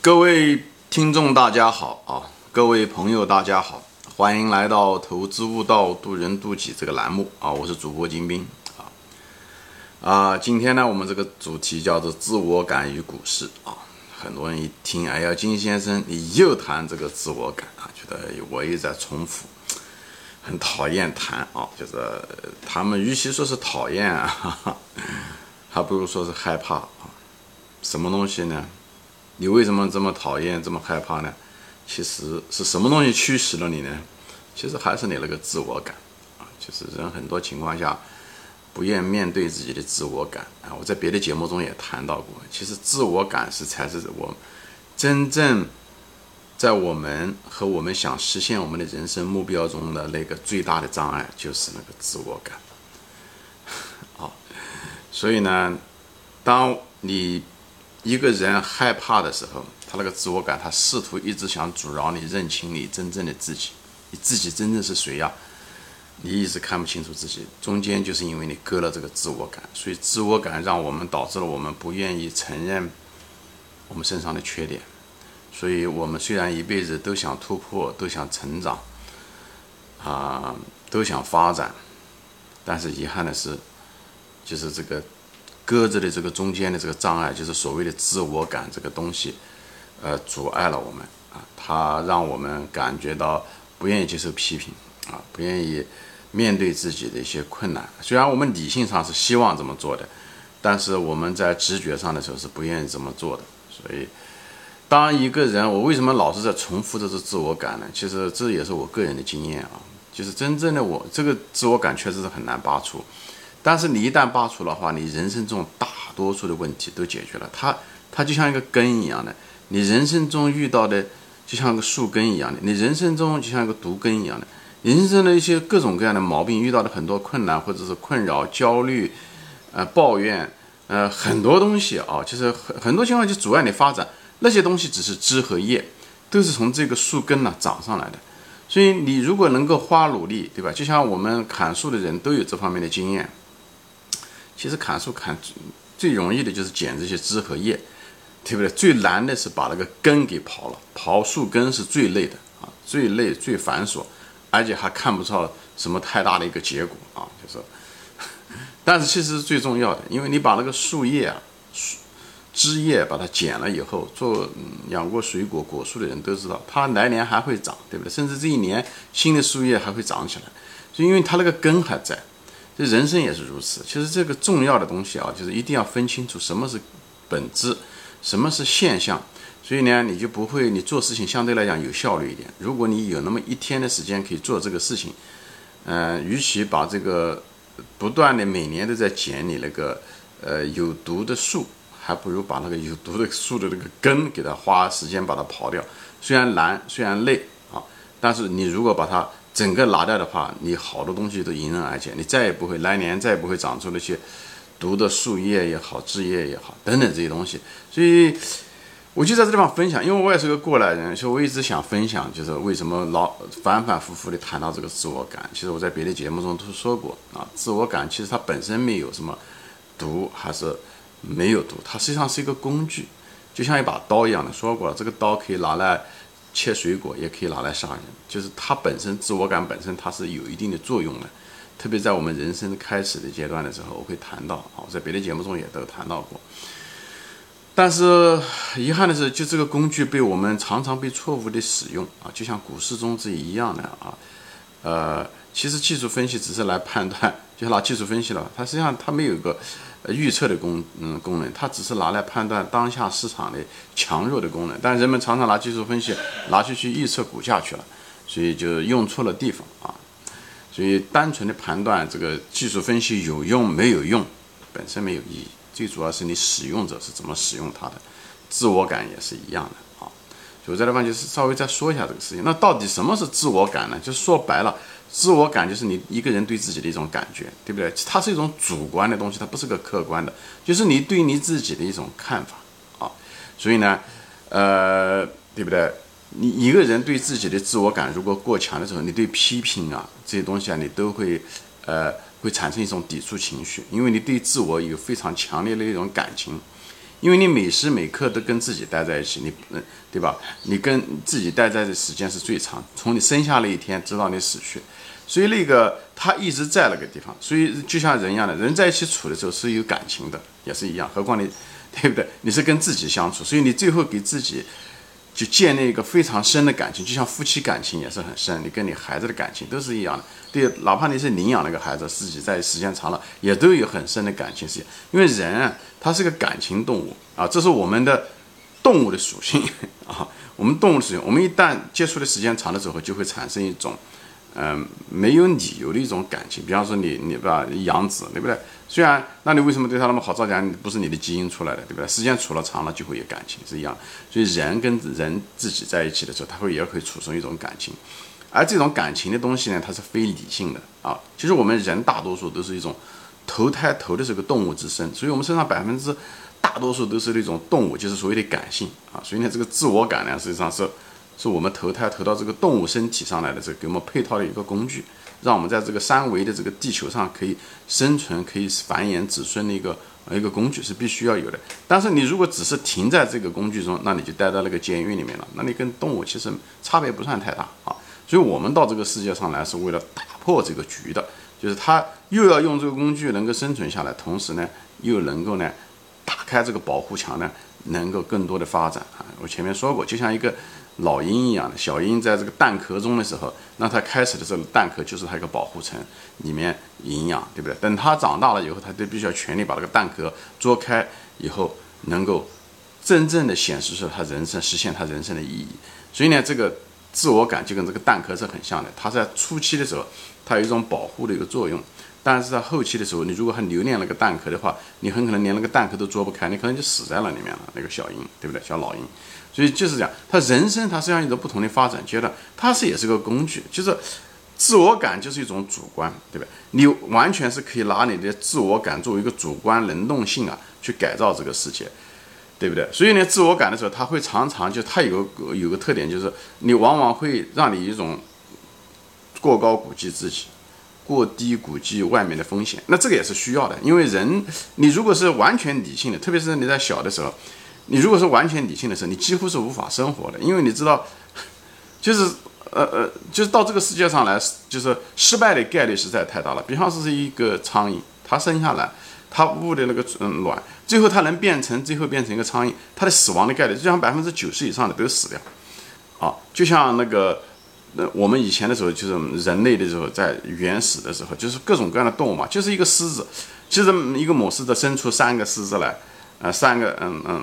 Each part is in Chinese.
各位听众大家好啊，各位朋友大家好，欢迎来到投资悟道渡人渡己这个栏目啊，我是主播金兵啊啊，今天呢，我们这个主题叫做自我感与股市啊，很多人一听，哎呀，金先生你又谈这个自我感啊，觉得我又在重复，很讨厌谈啊，就是他们与其说是讨厌啊，哈哈还不如说是害怕啊，什么东西呢？你为什么这么讨厌、这么害怕呢？其实是什么东西驱使了你呢？其实还是你那个自我感啊。其实人很多情况下不愿面对自己的自我感啊。我在别的节目中也谈到过，其实自我感是才是我真正在我们和我们想实现我们的人生目标中的那个最大的障碍，就是那个自我感。好，所以呢，当你一个人害怕的时候，他那个自我感，他试图一直想阻挠你认清你真正的自己，你自己真正是谁呀？你一直看不清楚自己，中间就是因为你割了这个自我感，所以自我感让我们导致了我们不愿意承认我们身上的缺点，所以我们虽然一辈子都想突破，都想成长，啊，都想发展，但是遗憾的是，就是这个。搁着的这个中间的这个障碍，就是所谓的自我感这个东西，呃，阻碍了我们啊，它让我们感觉到不愿意接受批评啊，不愿意面对自己的一些困难。虽然我们理性上是希望这么做的，但是我们在直觉上的时候是不愿意这么做的。所以，当一个人，我为什么老是在重复这是自我感呢？其实这也是我个人的经验啊，就是真正的我这个自我感确实是很难拔出。但是你一旦拔除的话，你人生中大多数的问题都解决了。它它就像一个根一样的，你人生中遇到的就像个树根一样的，你人生中就像个毒根一样的，人生的一些各种各样的毛病，遇到的很多困难或者是困扰、焦虑、呃抱怨，呃很多东西啊，就是很很多情况就阻碍你发展。那些东西只是枝和叶，都是从这个树根呢长上来的。所以你如果能够花努力，对吧？就像我们砍树的人都有这方面的经验。其实砍树砍最容易的就是剪这些枝和叶，对不对？最难的是把那个根给刨了，刨树根是最累的啊，最累最繁琐，而且还看不到什么太大的一个结果啊，就是。但是其实是最重要的，因为你把那个树叶啊、树枝叶把它剪了以后，做养过水果果树的人都知道，它来年还会长，对不对？甚至这一年新的树叶还会长起来，就因为它那个根还在。这人生也是如此。其实这个重要的东西啊，就是一定要分清楚什么是本质，什么是现象。所以呢，你就不会，你做事情相对来讲有效率一点。如果你有那么一天的时间可以做这个事情，呃，与其把这个不断的每年都在剪你那个呃有毒的树，还不如把那个有毒的树的那个根给它花时间把它刨掉。虽然难，虽然累啊，但是你如果把它。整个拿掉的话，你好多东西都迎刃而解，你再也不会来年再也不会长出那些毒的树叶也好、枝叶也好等等这些东西。所以，我就在这地方分享，因为我也是个过来人，所以我一直想分享，就是为什么老反反复复的谈到这个自我感。其实我在别的节目中都说过啊，自我感其实它本身没有什么毒，还是没有毒，它实际上是一个工具，就像一把刀一样的。说过了，这个刀可以拿来。切水果也可以拿来杀人，就是它本身自我感本身它是有一定的作用的，特别在我们人生开始的阶段的时候，我会谈到啊，在别的节目中也都谈到过。但是遗憾的是，就这个工具被我们常常被错误的使用啊，就像股市中是一样的啊，呃，其实技术分析只是来判断，就拿技术分析了，它实际上它没有一个。预测的功嗯功能，它只是拿来判断当下市场的强弱的功能，但人们常常拿技术分析拿去去预测股价去了，所以就用错了地方啊。所以单纯的判断这个技术分析有用没有用，本身没有意义，最主要是你使用者是怎么使用它的，自我感也是一样的啊。所以在这地方就是稍微再说一下这个事情，那到底什么是自我感呢？就说白了。自我感就是你一个人对自己的一种感觉，对不对？它是一种主观的东西，它不是个客观的，就是你对你自己的一种看法啊。所以呢，呃，对不对？你一个人对自己的自我感如果过强的时候，你对批评啊这些东西啊，你都会呃会产生一种抵触情绪，因为你对自我有非常强烈的一种感情，因为你每时每刻都跟自己待在一起，你嗯，对吧？你跟自己待在的时间是最长，从你生下那一天直到你死去，所以那个他一直在那个地方，所以就像人一样的，人在一起处的时候是有感情的，也是一样。何况你，对不对？你是跟自己相处，所以你最后给自己就建立一个非常深的感情，就像夫妻感情也是很深，你跟你孩子的感情都是一样的。对，哪怕你是领养了一个孩子，自己在时间长了，也都有很深的感情是，因为人啊，他是个感情动物啊，这是我们的动物的属性啊。我们动物属性，我们一旦接触的时间长了之后，就会产生一种，嗯，没有理由的一种感情。比方说你，你把养子，对不对？虽然，那你为什么对他那么好？照讲不是你的基因出来的，对不对？时间处了长了，就会有感情，是一样。所以人跟人自己在一起的时候，他会也会储存一种感情。而这种感情的东西呢，它是非理性的啊。其实我们人大多数都是一种投胎投的是个动物之身，所以我们身上百分之大多数都是那种动物，就是所谓的感性啊。所以呢，这个自我感呢，实际上是是我们投胎投到这个动物身体上来的，这给我们配套的一个工具，让我们在这个三维的这个地球上可以生存、可以繁衍子孙的一个一个工具是必须要有的。但是你如果只是停在这个工具中，那你就待在那个监狱里面了，那你跟动物其实差别不算太大啊。所以，我们到这个世界上来是为了打破这个局的，就是他又要用这个工具能够生存下来，同时呢，又能够呢，打开这个保护墙呢，能够更多的发展啊。我前面说过，就像一个老鹰一样的，小鹰在这个蛋壳中的时候，那它开始的时候，蛋壳就是它一个保护层，里面营养，对不对？等它长大了以后，它就必须要全力把这个蛋壳啄开，以后能够真正的显示出它人生，实现它人生的意义。所以呢，这个。自我感就跟这个蛋壳是很像的，它在初期的时候，它有一种保护的一个作用，但是在后期的时候，你如果还留恋那个蛋壳的话，你很可能连那个蛋壳都啄不开，你可能就死在了里面了。那个小鹰，对不对？小老鹰，所以就是讲，他人生它实际上有着不同的发展阶段，它是也是个工具，就是自我感就是一种主观，对不对？你完全是可以拿你的自我感作为一个主观能动性啊，去改造这个世界。对不对？所以呢，自我感的时候，他会常常就他有个有个特点，就是你往往会让你一种过高估计自己，过低估计外面的风险。那这个也是需要的，因为人你如果是完全理性的，特别是你在小的时候，你如果是完全理性的时候，你几乎是无法生活的，因为你知道，就是呃呃，就是到这个世界上来，就是失败的概率实在太大了。比方说是一个苍蝇，它生下来。它捂的那个嗯卵，最后它能变成最后变成一个苍蝇，它的死亡的概率就像百分之九十以上的都死掉，啊，就像那个那我们以前的时候就是人类的时候，在原始的时候就是各种各样的动物嘛，就是一个狮子，其实一个母狮子生出三个狮子来，呃，三个嗯嗯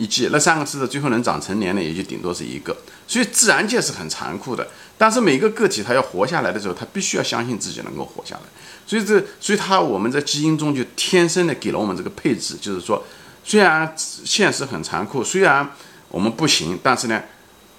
一季，那三个狮子最后能长成年的也就顶多是一个，所以自然界是很残酷的，但是每个个体它要活下来的时候，它必须要相信自己能够活下来。所以这，所以它我们在基因中就天生的给了我们这个配置，就是说，虽然现实很残酷，虽然我们不行，但是呢，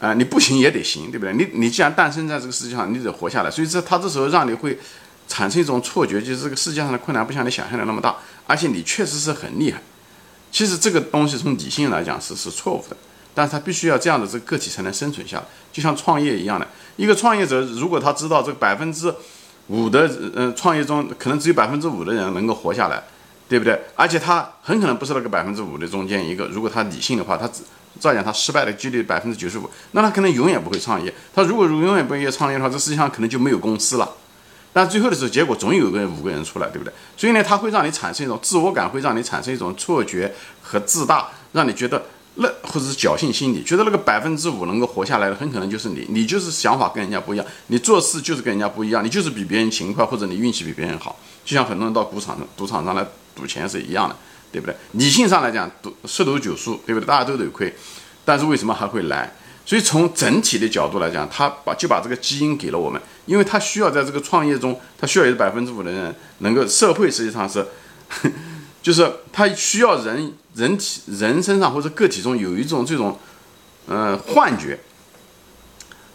啊，你不行也得行，对不对？你你既然诞生在这个世界上，你得活下来。所以这他这时候让你会产生一种错觉，就是这个世界上的困难不像你想象的那么大，而且你确实是很厉害。其实这个东西从理性来讲是是错误的，但是他必须要这样的这个个体才能生存下来，就像创业一样的，一个创业者如果他知道这百分之。五的嗯，创业中可能只有百分之五的人能够活下来，对不对？而且他很可能不是那个百分之五的中间一个。如果他理性的话，他只照讲他失败的几率百分之九十五，那他可能永远不会创业。他如果永远不会创业的话，这世界上可能就没有公司了。但最后的时候，结果总有个五个人出来，对不对？所以呢，他会让你产生一种自我感，会让你产生一种错觉和自大，让你觉得。那或者是侥幸心理，觉得那个百分之五能够活下来的，很可能就是你，你就是想法跟人家不一样，你做事就是跟人家不一样，你就是比别人勤快，或者你运气比别人好。就像很多人到赌场、赌场上来赌钱是一样的，对不对？理性上来讲，赌十赌九输，对不对？大家都得亏，但是为什么还会来？所以从整体的角度来讲，他把就把这个基因给了我们，因为他需要在这个创业中，他需要有百分之五的人能够，社会实际上是。就是他需要人人体人身上或者个体中有一种这种，呃幻觉，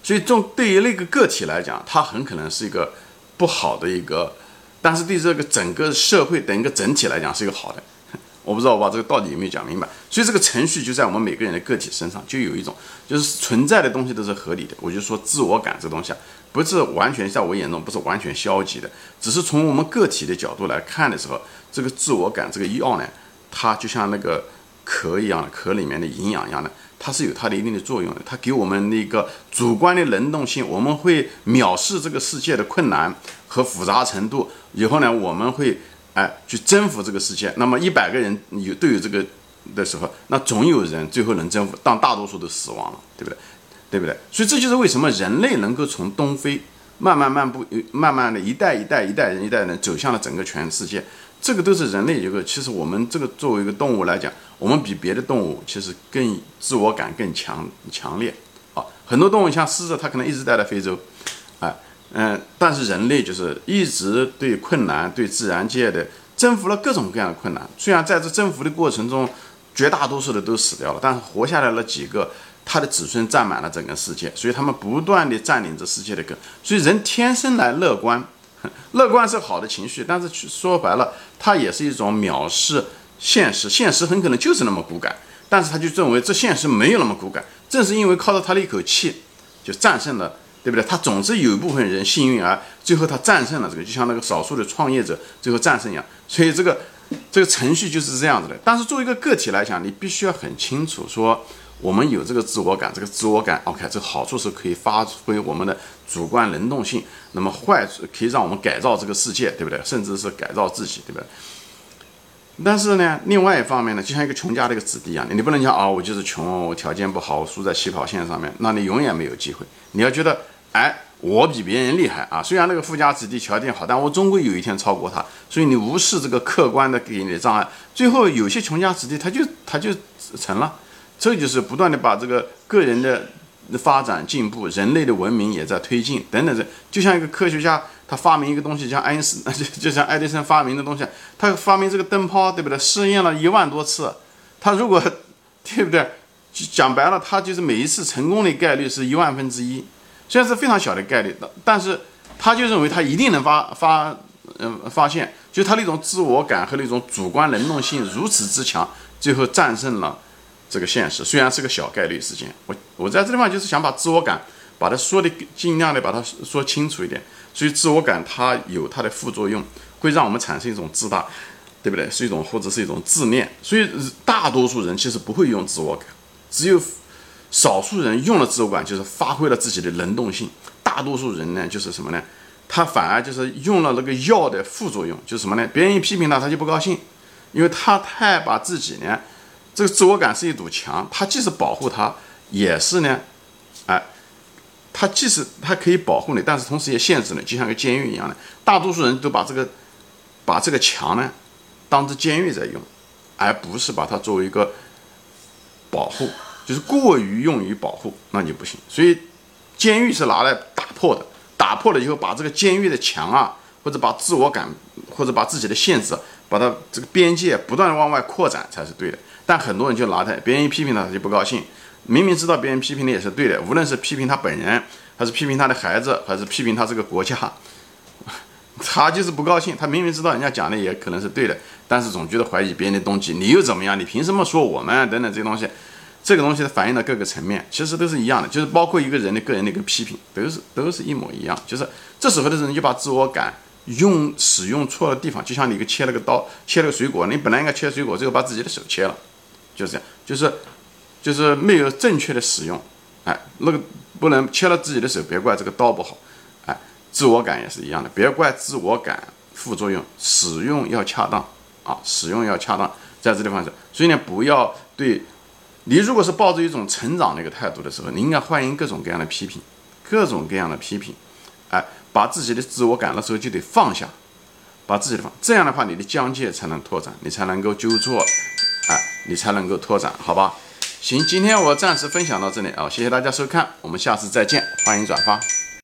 所以这种对于那个个体来讲，他很可能是一个不好的一个，但是对这个整个社会等一个整体来讲是一个好的。我不知道我把这个道理有没有讲明白，所以这个程序就在我们每个人的个体身上，就有一种就是存在的东西都是合理的。我就说自我感这东西啊，不是完全在我眼中不是完全消极的，只是从我们个体的角度来看的时候，这个自我感这个药呢，它就像那个壳一样的，壳里面的营养一样的，它是有它的一定的作用的。它给我们那个主观的能动性，我们会藐视这个世界的困难和复杂程度。以后呢，我们会哎去征服这个世界。那么一百个人有都有这个的时候，那总有人最后能征服，但大多数都死亡了，对不对？对不对？所以这就是为什么人类能够从东非慢慢漫步，慢慢的一代一代一代人一代人走向了整个全世界。这个都是人类一个，其实我们这个作为一个动物来讲，我们比别的动物其实更自我感更强强烈啊。很多动物像狮子，它可能一直待在非洲，嗯，但是人类就是一直对困难、对自然界的征服了各种各样的困难。虽然在这征服的过程中，绝大多数的都死掉了，但是活下来了几个，他的子孙占满了整个世界，所以他们不断的占领着世界的根。所以人天生来乐观。乐观是好的情绪，但是说白了，它也是一种藐视现实。现实很可能就是那么骨感，但是他就认为这现实没有那么骨感。正是因为靠着他的一口气，就战胜了，对不对？他总是有一部分人幸运而最后他战胜了这个，就像那个少数的创业者最后战胜一样。所以这个这个程序就是这样子的。但是作为一个个体来讲，你必须要很清楚说。我们有这个自我感，这个自我感，OK，这个好处是可以发挥我们的主观能动性，那么坏处可以让我们改造这个世界，对不对？甚至是改造自己，对不对？但是呢，另外一方面呢，就像一个穷家的一个子弟一样，你不能讲啊，我就是穷，我条件不好，我输在起跑线上面，那你永远没有机会。你要觉得，哎，我比别人厉害啊，虽然那个富家子弟条件好，但我终归有一天超过他。所以你无视这个客观的给你的障碍，最后有些穷家子弟他就他就成了。这就是不断的把这个个人的发展进步，人类的文明也在推进等等。这就像一个科学家，他发明一个东西，像爱因斯，就就像爱迪生发明的东西，他发明这个灯泡，对不对？试验了一万多次，他如果对不对？讲白了，他就是每一次成功的概率是一万分之一，虽然是非常小的概率，但是他就认为他一定能发发嗯发现，就他那种自我感和那种主观能动性如此之强，最后战胜了。这个现实虽然是个小概率事件，我我在这地方就是想把自我感把它说的尽量的把它说清楚一点。所以自我感它有它的副作用，会让我们产生一种自大，对不对？是一种或者是一种自恋。所以大多数人其实不会用自我感，只有少数人用了自我感，就是发挥了自己的能动性。大多数人呢，就是什么呢？他反而就是用了那个药的副作用，就是什么呢？别人一批评他，他就不高兴，因为他太把自己呢。这个自我感是一堵墙，他既是保护他，也是呢，哎，它既是他可以保护你，但是同时也限制你，就像个监狱一样的。大多数人都把这个把这个墙呢当着监狱在用，而不是把它作为一个保护，就是过于用于保护，那就不行。所以监狱是拿来打破的，打破了以后，把这个监狱的墙啊，或者把自我感，或者把自己的限制，把它这个边界不断的往外扩展才是对的。但很多人就拿他，别人一批评他，他就不高兴。明明知道别人批评的也是对的，无论是批评他本人，还是批评他的孩子，还是批评他这个国家，他就是不高兴。他明明知道人家讲的也可能是对的，但是总觉得怀疑别人的动机。你又怎么样？你凭什么说我们？等等这些东西，这个东西的反映到各个层面，其实都是一样的，就是包括一个人的个人的一个批评，都是都是一模一样。就是这时候的人就把自我感用使用错了地方，就像你个切了个刀，切了个水果，你本来应该切水果，最后把自己的手切了。就是这样，就是，就是没有正确的使用，哎，那个不能切了自己的手，别怪这个刀不好，哎，自我感也是一样的，别怪自我感副作用，使用要恰当啊，使用要恰当，在这地方是，所以呢，不要对，你如果是抱着一种成长的一个态度的时候，你应该欢迎各种各样的批评，各种各样的批评，哎，把自己的自我感的时候就得放下，把自己的放，这样的话你的疆界才能拓展，你才能够纠错。你才能够拓展，好吧？行，今天我暂时分享到这里啊，谢谢大家收看，我们下次再见，欢迎转发。